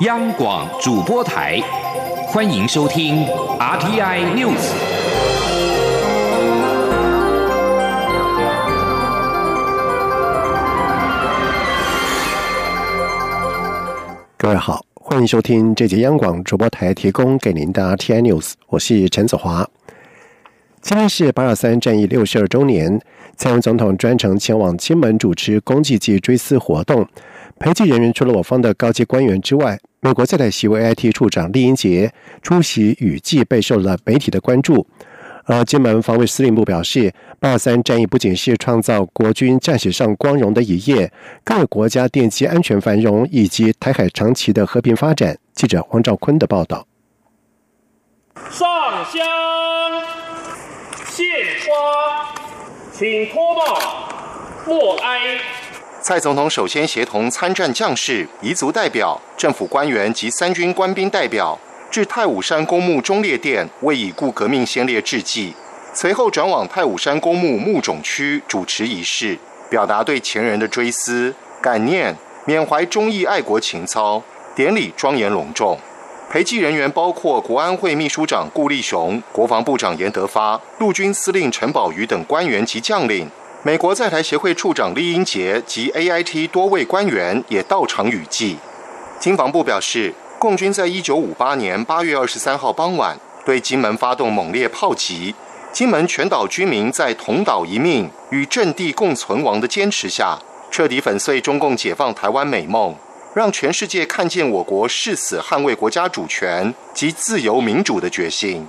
央广主播台，欢迎收听 RTI News。各位好，欢迎收听这节央广主播台提供给您的 RTI News，我是陈子华。今天是八二三战役六十二周年，蔡英文总统专程前往金门主持公祭及追思活动。陪祭人员除了我方的高级官员之外，美国在台协会 IT 处长厉英杰出席雨祭，备受了媒体的关注。而金门防卫司令部表示，八二三战役不仅是创造国军战史上光荣的一页，更为国家奠基安全繁荣以及台海长期的和平发展。记者黄兆坤的报道。上香献花，请脱帽默哀。蔡总统首先协同参战将士、彝族代表、政府官员及三军官兵代表，至太武山公墓忠烈殿为已故革命先烈致祭。随后转往太武山公墓墓冢区主持仪式，表达对前人的追思、感念、缅怀忠义爱国情操。典礼庄严隆重，陪祭人员包括国安会秘书长顾立雄、国防部长严德发、陆军司令陈宝瑜等官员及将领。美国在台协会处长厉英杰及 AIT 多位官员也到场雨祭。经防部表示，共军在一九五八年八月二十三号傍晚对金门发动猛烈炮击，金门全岛居民在同岛一命与阵地共存亡的坚持下，彻底粉碎中共解放台湾美梦，让全世界看见我国誓死捍卫国家主权及自由民主的决心。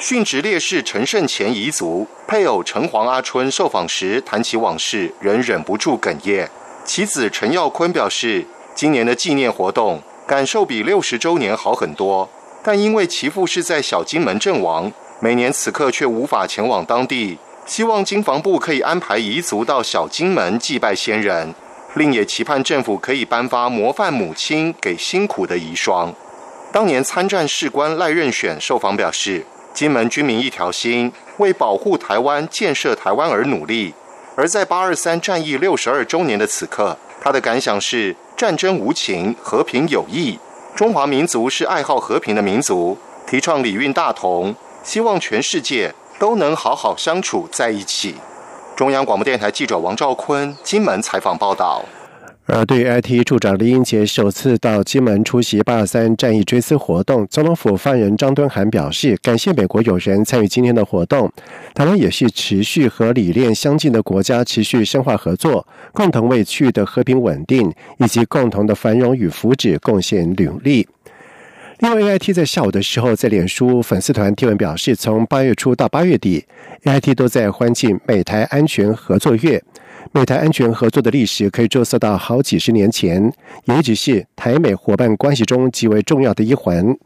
殉职烈士陈胜前彝族配偶陈黄阿春受访时谈起往事，仍忍不住哽咽。其子陈耀坤表示，今年的纪念活动感受比六十周年好很多，但因为其父是在小金门阵亡，每年此刻却无法前往当地。希望经防部可以安排彝族到小金门祭拜先人，另也期盼政府可以颁发模范母亲给辛苦的遗孀。当年参战士官赖任选受访表示。金门军民一条心，为保护台湾、建设台湾而努力。而在八二三战役六十二周年的此刻，他的感想是：战争无情，和平有益。中华民族是爱好和平的民族，提倡礼运大同，希望全世界都能好好相处在一起。中央广播电台记者王兆坤金门采访报道。而对于 IT 处长李英杰首次到金门出席八二三战役追思活动，总统府发言人张敦涵表示，感谢美国友人参与今天的活动。台湾也是持续和理念相近的国家，持续深化合作，共同为区域的和平稳定以及共同的繁荣与福祉贡献努力。另外，AIT 在下午的时候在脸书粉丝团贴文表示，从八月初到八月底，AIT 都在欢庆美台安全合作月。美台安全合作的历史可以追溯到好几十年前，也一直是台美伙伴关系中极为重要的一环。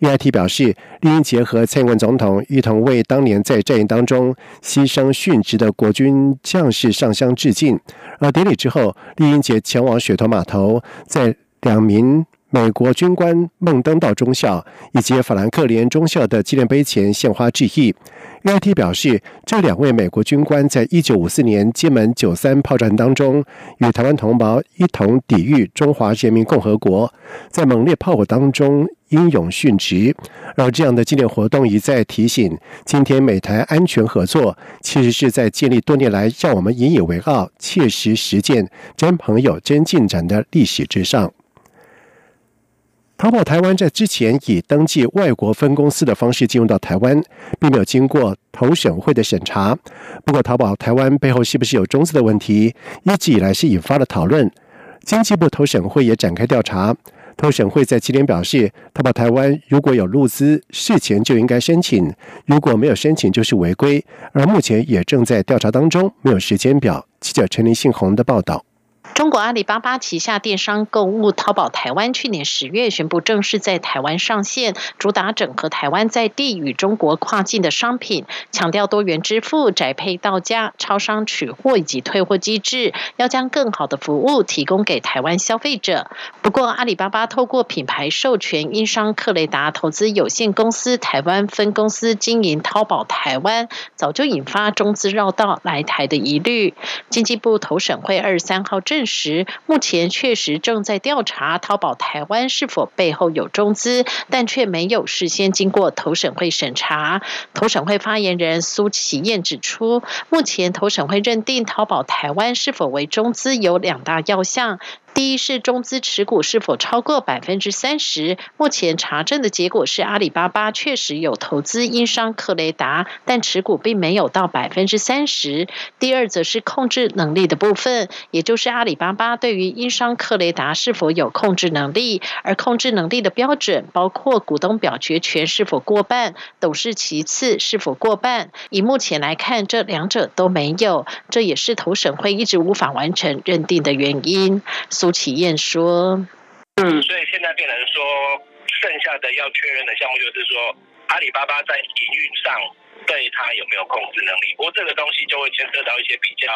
EIT 表示，丽英结合蔡英文总统一同为当年在战役当中牺牲殉职的国军将士上香致敬。而典礼之后，丽英杰前往雪头码头，在两名。美国军官孟登道中校以及法兰克林中校的纪念碑前献花致意。UIT 表示，这两位美国军官在一九五四年金门九三炮战当中，与台湾同胞一同抵御中华人民共和国，在猛烈炮火当中英勇殉职。而这样的纪念活动一再提醒，今天美台安全合作，其实是在建立多年来让我们引以为傲、切实实践真朋友、真进展的历史之上。淘宝台湾在之前以登记外国分公司的方式进入到台湾，并没有经过投审会的审查。不过，淘宝台湾背后是不是有中资的问题，一直以来是引发了讨论。经济部投审会也展开调查。投审会在今天表示，淘宝台湾如果有入资，事前就应该申请；如果没有申请，就是违规。而目前也正在调查当中，没有时间表。记者陈林信宏的报道。中国阿里巴巴旗下电商购物淘宝台湾去年十月宣布正式在台湾上线，主打整合台湾在地与中国跨境的商品，强调多元支付、宅配到家、超商取货以及退货机制，要将更好的服务提供给台湾消费者。不过，阿里巴巴透过品牌授权英商克雷达投资有限公司台湾分公司经营淘宝台湾，早就引发中资绕道来台的疑虑。经济部投审会二十三号正实，目前确实正在调查淘宝台湾是否背后有中资，但却没有事先经过投审会审查。投审会发言人苏启燕指出，目前投审会认定淘宝台湾是否为中资有两大要项。第一是中资持股是否超过百分之三十？目前查证的结果是阿里巴巴确实有投资英商克雷达，但持股并没有到百分之三十。第二则是控制能力的部分，也就是阿里巴巴对于英商克雷达是否有控制能力，而控制能力的标准包括股东表决权是否过半，董事其次是否过半。以目前来看，这两者都没有，这也是投审会一直无法完成认定的原因。苏启燕说：“嗯，所以现在变成说，剩下的要确认的项目就是说，阿里巴巴在营运上对它有没有控制能力。不过这个东西就会牵涉到一些比较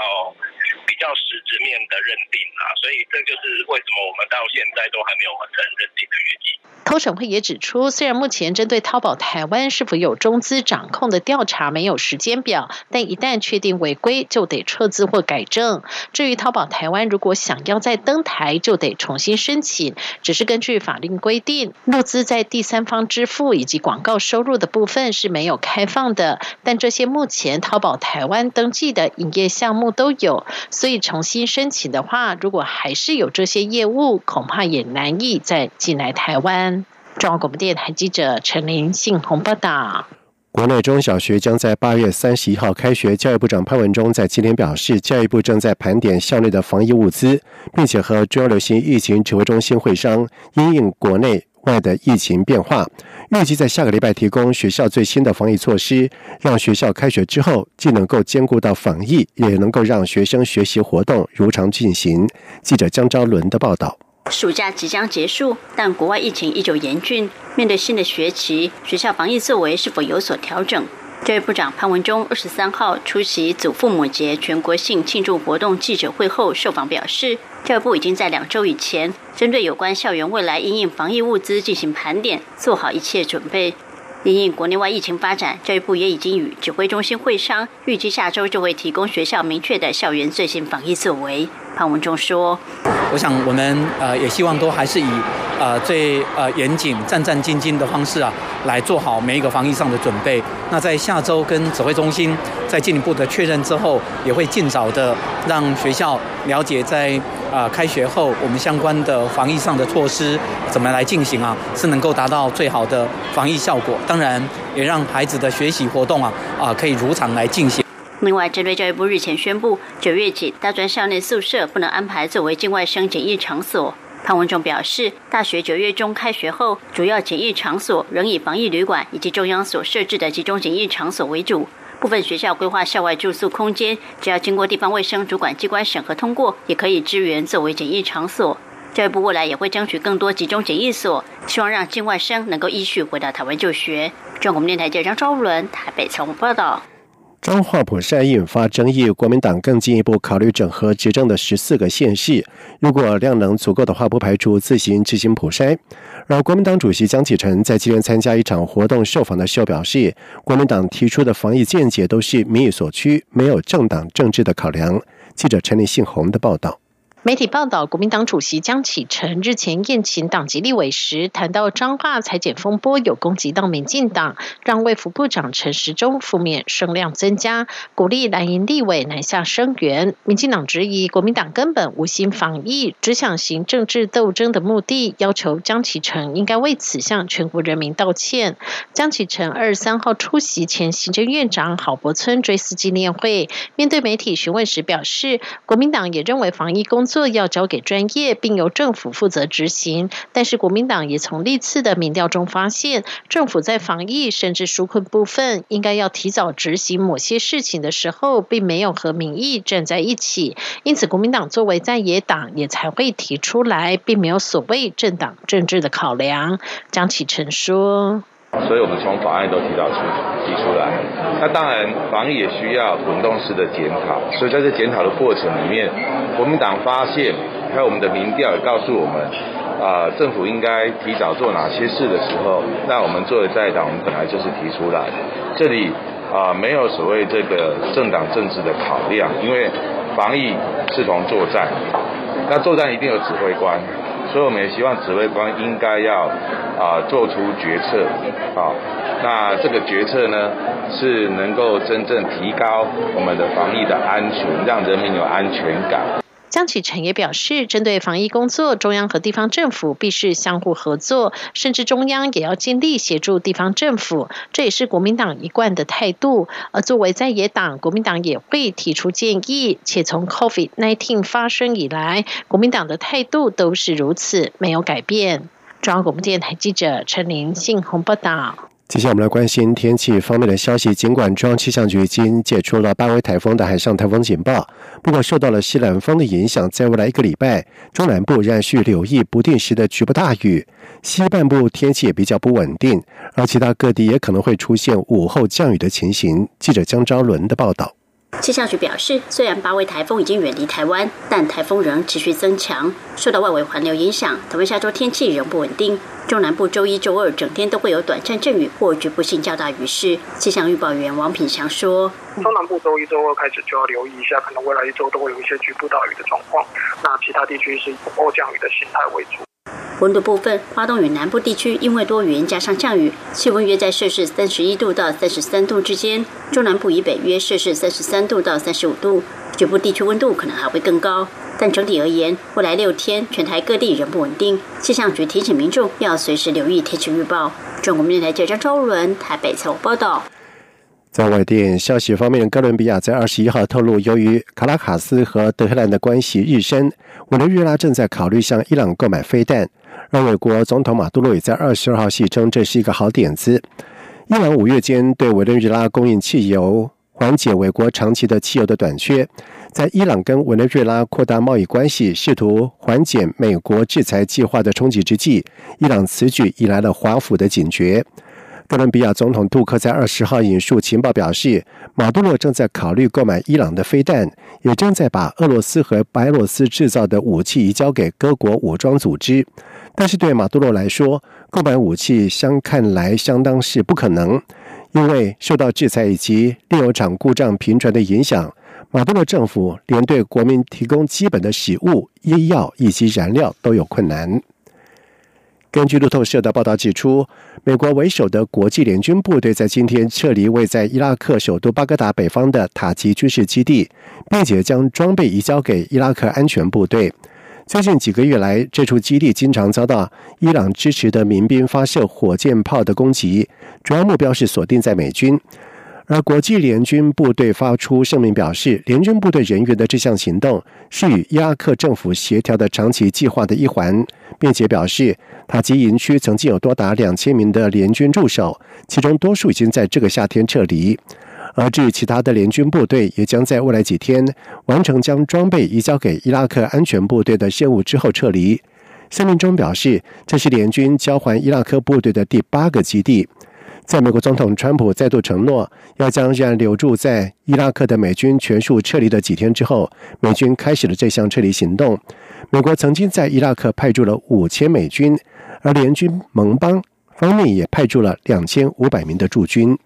比较实质面的认定啊，所以这就是为什么我们到现在都还没有完成认定的原因。”投审会也指出，虽然目前针对淘宝台湾是否有中资掌控的调查没有时间表，但一旦确定违规，就得撤资或改正。至于淘宝台湾如果想要再登台，就得重新申请。只是根据法令规定，募资在第三方支付以及广告收入的部分是没有开放的。但这些目前淘宝台湾登记的营业项目都有，所以重新申请的话，如果还是有这些业务，恐怕也难以再进来台湾。中央广播电台记者陈林信鸿报道：国内中小学将在八月三十一号开学。教育部长潘文忠在今天表示，教育部正在盘点校内的防疫物资，并且和中央流行疫情指挥中心会商，因应国内外的疫情变化，预计在下个礼拜提供学校最新的防疫措施，让学校开学之后既能够兼顾到防疫，也能够让学生学习活动如常进行。记者江昭伦的报道。暑假即将结束，但国外疫情依旧严峻。面对新的学期，学校防疫作为是否有所调整？教育部长潘文忠二十三号出席祖父母节全国性庆祝活动记者会后受访表示，教育部已经在两周以前，针对有关校园未来应应防疫物资进行盘点，做好一切准备。因应国内外疫情发展，教育部也已经与指挥中心会商，预计下周就会提供学校明确的校园最新防疫作为。潘文忠说：“我想我们呃也希望都还是以呃最呃严谨、战战兢兢的方式啊，来做好每一个防疫上的准备。那在下周跟指挥中心在进一步的确认之后，也会尽早的让学校了解在啊开学后我们相关的防疫上的措施怎么来进行啊，是能够达到最好的防疫效果。当然，也让孩子的学习活动啊啊可以如常来进行。”另外，针对教育部日前宣布，九月起大专校内宿舍不能安排作为境外生检疫场所，潘文忠表示，大学九月中开学后，主要检疫场所仍以防疫旅馆以及中央所设置的集中检疫场所为主。部分学校规划校外住宿空间，只要经过地方卫生主管机关审核通过，也可以支援作为检疫场所。教育部未来也会争取更多集中检疫所，希望让境外生能够依序回到台湾就学。中国电台记者张昭伦台北采访报道。彰化普筛引发争议，国民党更进一步考虑整合执政的十四个县市，如果量能足够的话，不排除自行执行普筛。而国民党主席江启臣在今天参加一场活动受访的时候表示，国民党提出的防疫见解都是民意所趋，没有政党政治的考量。记者陈立信宏的报道。媒体报道，国民党主席江启臣日前宴请党籍立委时，谈到彰化裁剪风波有攻击到民进党，让卫福部长陈时中负面声量增加，鼓励蓝营立委南下声援。民进党质疑国民党根本无心防疫，只想行政治斗争的目的，要求江启臣应该为此向全国人民道歉。江启臣二十三号出席前行政院长郝柏村追思纪念会，面对媒体询问时表示，国民党也认为防疫工作。做要交给专业，并由政府负责执行。但是国民党也从历次的民调中发现，政府在防疫甚至纾困部分，应该要提早执行某些事情的时候，并没有和民意站在一起。因此，国民党作为在野党，也才会提出来，并没有所谓政党政治的考量。张启成说。所以我们从法案都提到出提出来，那当然防疫也需要滚动式的检讨，所以在这检讨的过程里面，国民党发现，还有我们的民调也告诉我们，啊，政府应该提早做哪些事的时候，那我们作为在党，我们本来就是提出来，这里啊没有所谓这个政党政治的考量，因为防疫是同作战，那作战一定有指挥官，所以我们也希望指挥官应该要啊做出决策，啊，那这个决策呢是能够真正提高我们的防疫的安全，让人民有安全感。江启臣也表示，针对防疫工作，中央和地方政府必须相互合作，甚至中央也要尽力协助地方政府，这也是国民党一贯的态度。而作为在野党，国民党也会提出建议，且从 COVID-19 发生以来，国民党的态度都是如此，没有改变。中央广播电台记者陈琳信鸿报道。接下来我们来关心天气方面的消息。尽管中央气象局已经解除了八位台风的海上台风警报，不过受到了西南风的影响，在未来一个礼拜，中南部仍然需留意不定时的局部大雨，西半部天气也比较不稳定，而其他各地也可能会出现午后降雨的情形。记者江昭伦的报道。气象局表示，虽然八位台风已经远离台湾，但台风仍持续增强。受到外围环流影响，台湾下周天气仍不稳定。中南部周一、周二整天都会有短暂阵雨或局部性较大雨势。气象预报员王品祥说：“中南部周一、周二开始就要留意一下，可能未来一周都会有一些局部大雨的状况。那其他地区是以偶降雨的形态为主。”温度部分，花东与南部地区因为多云加上降雨，气温约在摄氏三十一度到三十三度之间；中南部以北约摄氏三十三度到三十五度，局部地区温度可能还会更高。但整体而言，未来六天全台各地仍不稳定，气象局提醒民众要随时留意天气预报。中国电台记者周伦台北采访报道。在外电消息方面，哥伦比亚在二十一号透露，由于卡拉卡斯和德黑兰的关系日深，委内瑞拉正在考虑向伊朗购买飞弹。而美国总统马杜罗也在二十二号戏称这是一个好点子。伊朗五月间对委内瑞拉供应汽油，缓解美国长期的汽油的短缺。在伊朗跟委内瑞拉扩大贸易关系，试图缓解美国制裁计划的冲击之际，伊朗此举引来了华府的警觉。哥伦比亚总统杜克在二十号引述情报表示，马杜罗正在考虑购买伊朗的飞弹，也正在把俄罗斯和白俄罗斯制造的武器移交给各国武装组织。但是对马杜罗来说，购买武器相看来相当是不可能，因为受到制裁以及炼油厂故障频传的影响，马杜罗政府连对国民提供基本的食物、医药以及燃料都有困难。根据路透社的报道指出，美国为首的国际联军部队在今天撤离位在伊拉克首都巴格达北方的塔吉军事基地，并且将装备移交给伊拉克安全部队。最近几个月来，这处基地经常遭到伊朗支持的民兵发射火箭炮的攻击，主要目标是锁定在美军。而国际联军部队发出声明表示，联军部队人员的这项行动是与伊拉克政府协调的长期计划的一环，并且表示塔吉营区曾经有多达两千名的联军驻守，其中多数已经在这个夏天撤离。而至于其他的联军部队，也将在未来几天完成将装备移交给伊拉克安全部队的任务之后撤离。声明中表示，这是联军交还伊拉克部队的第八个基地。在美国总统川普再度承诺要将仍然留驻在伊拉克的美军全数撤离的几天之后，美军开始了这项撤离行动。美国曾经在伊拉克派驻了五千美军，而联军盟邦方面也派驻了两千五百名的驻军。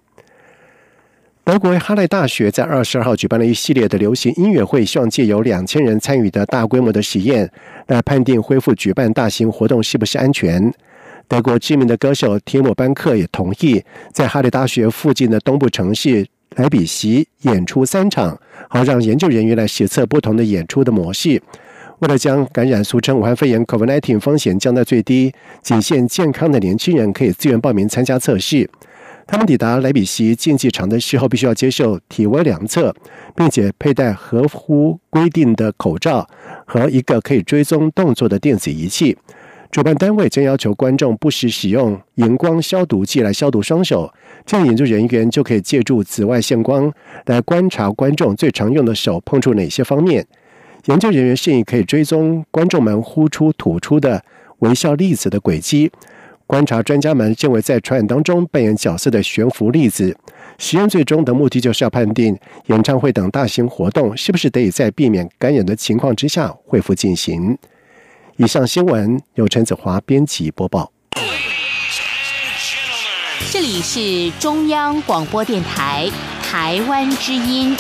德国哈莱大学在二十二号举办了一系列的流行音乐会，希望借由两千人参与的大规模的实验，来判定恢复举办大型活动是不是安全。德国知名的歌手提姆班克也同意在哈利大学附近的东部城市莱比锡演出三场，好让研究人员来实测不同的演出的模式。为了将感染俗称武汉肺炎 （COVID-19） 风险降到最低，仅限健康的年轻人可以自愿报名参加测试。他们抵达莱比锡竞技场的时候，必须要接受体温量测，并且佩戴合乎规定的口罩和一个可以追踪动作的电子仪器。主办单位将要求观众不时使用荧光消毒剂来消毒双手，这样研究人员就可以借助紫外线光来观察观众最常用的手碰触哪些方面。研究人员建议可以追踪观众们呼出、吐出的微笑粒子的轨迹，观察专家们认为在传染当中扮演角色的悬浮粒子。实验最终的目的就是要判定演唱会等大型活动是不是得以在避免感染的情况之下恢复进行。以上新闻由陈子华编辑播报。这里是中央广播电台台湾之音。